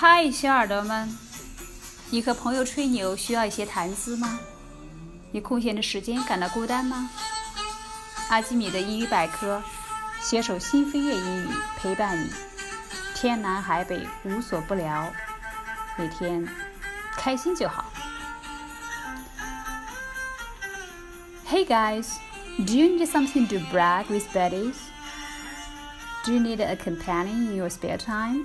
嗨，小耳朵们，你和朋友吹牛需要一些谈资吗？你空闲的时间感到孤单吗？阿基米的英语百科，携手新飞跃英语陪伴你，天南海北无所不聊，每天开心就好。Hey guys, do you need something to brag with buddies? Do you need a companion in your spare time?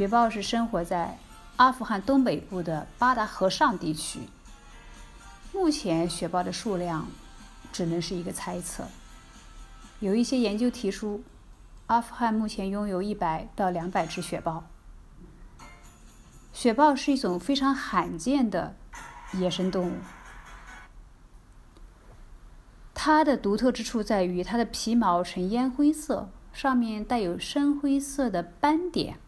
雪豹是生活在阿富汗东北部的巴达河上地区。目前，雪豹的数量只能是一个猜测。有一些研究提出，阿富汗目前拥有一百到两百只雪豹。雪豹是一种非常罕见的野生动物。它的独特之处在于它的皮毛呈烟灰色，上面带有深灰色的斑点。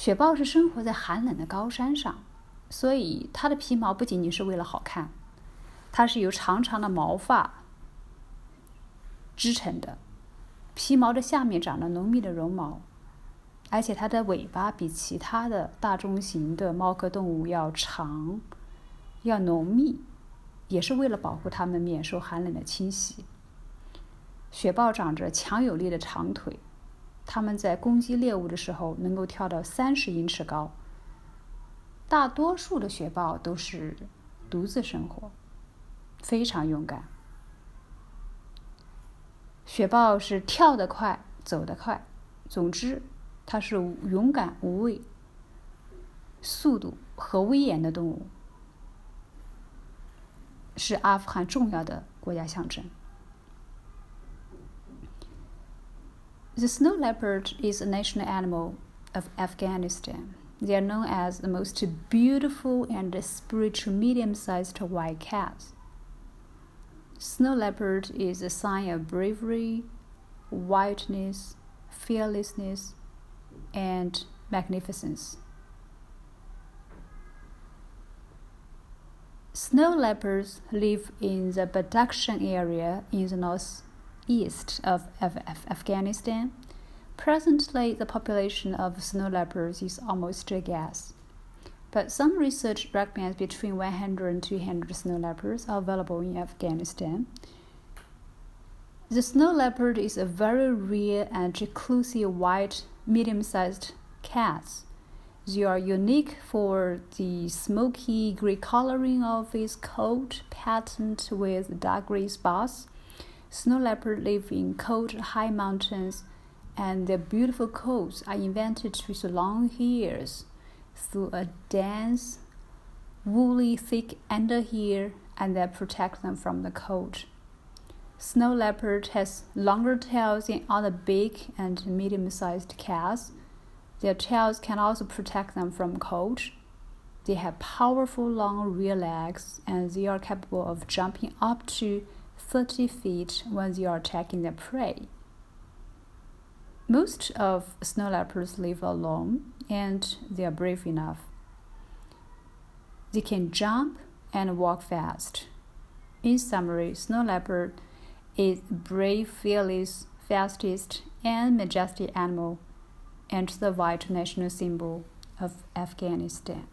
雪豹是生活在寒冷的高山上，所以它的皮毛不仅仅是为了好看，它是由长长的毛发织成的。皮毛的下面长了浓密的绒毛，而且它的尾巴比其他的大中型的猫科动物要长、要浓密，也是为了保护它们免受寒冷的侵袭。雪豹长着强有力的长腿。它们在攻击猎物的时候能够跳到三十英尺高。大多数的雪豹都是独自生活，非常勇敢。雪豹是跳得快，走得快，总之，它是勇敢无畏、速度和威严的动物，是阿富汗重要的国家象征。The snow leopard is a national animal of Afghanistan. They are known as the most beautiful and spiritual medium sized white cats. Snow leopard is a sign of bravery, whiteness, fearlessness, and magnificence. Snow leopards live in the Badakhshan area in the north east of Af Afghanistan. Presently, the population of snow leopards is almost a guess, but some research recommends between 100 and 200 snow leopards are available in Afghanistan. The snow leopard is a very rare and exclusive white, medium-sized cat. They are unique for the smoky gray coloring of its coat, patterned with dark gray spots Snow leopards live in cold, high mountains, and their beautiful coats are invented with long hairs through a dense, woolly, thick underhair, and that protect them from the cold. Snow leopard has longer tails than other big and medium-sized cats. Their tails can also protect them from cold. They have powerful long rear legs, and they are capable of jumping up to 30 feet when they are attacking their prey. Most of snow leopards live alone and they are brave enough. They can jump and walk fast. In summary, snow leopard is brave, fearless, fastest, and majestic animal and the white national symbol of Afghanistan.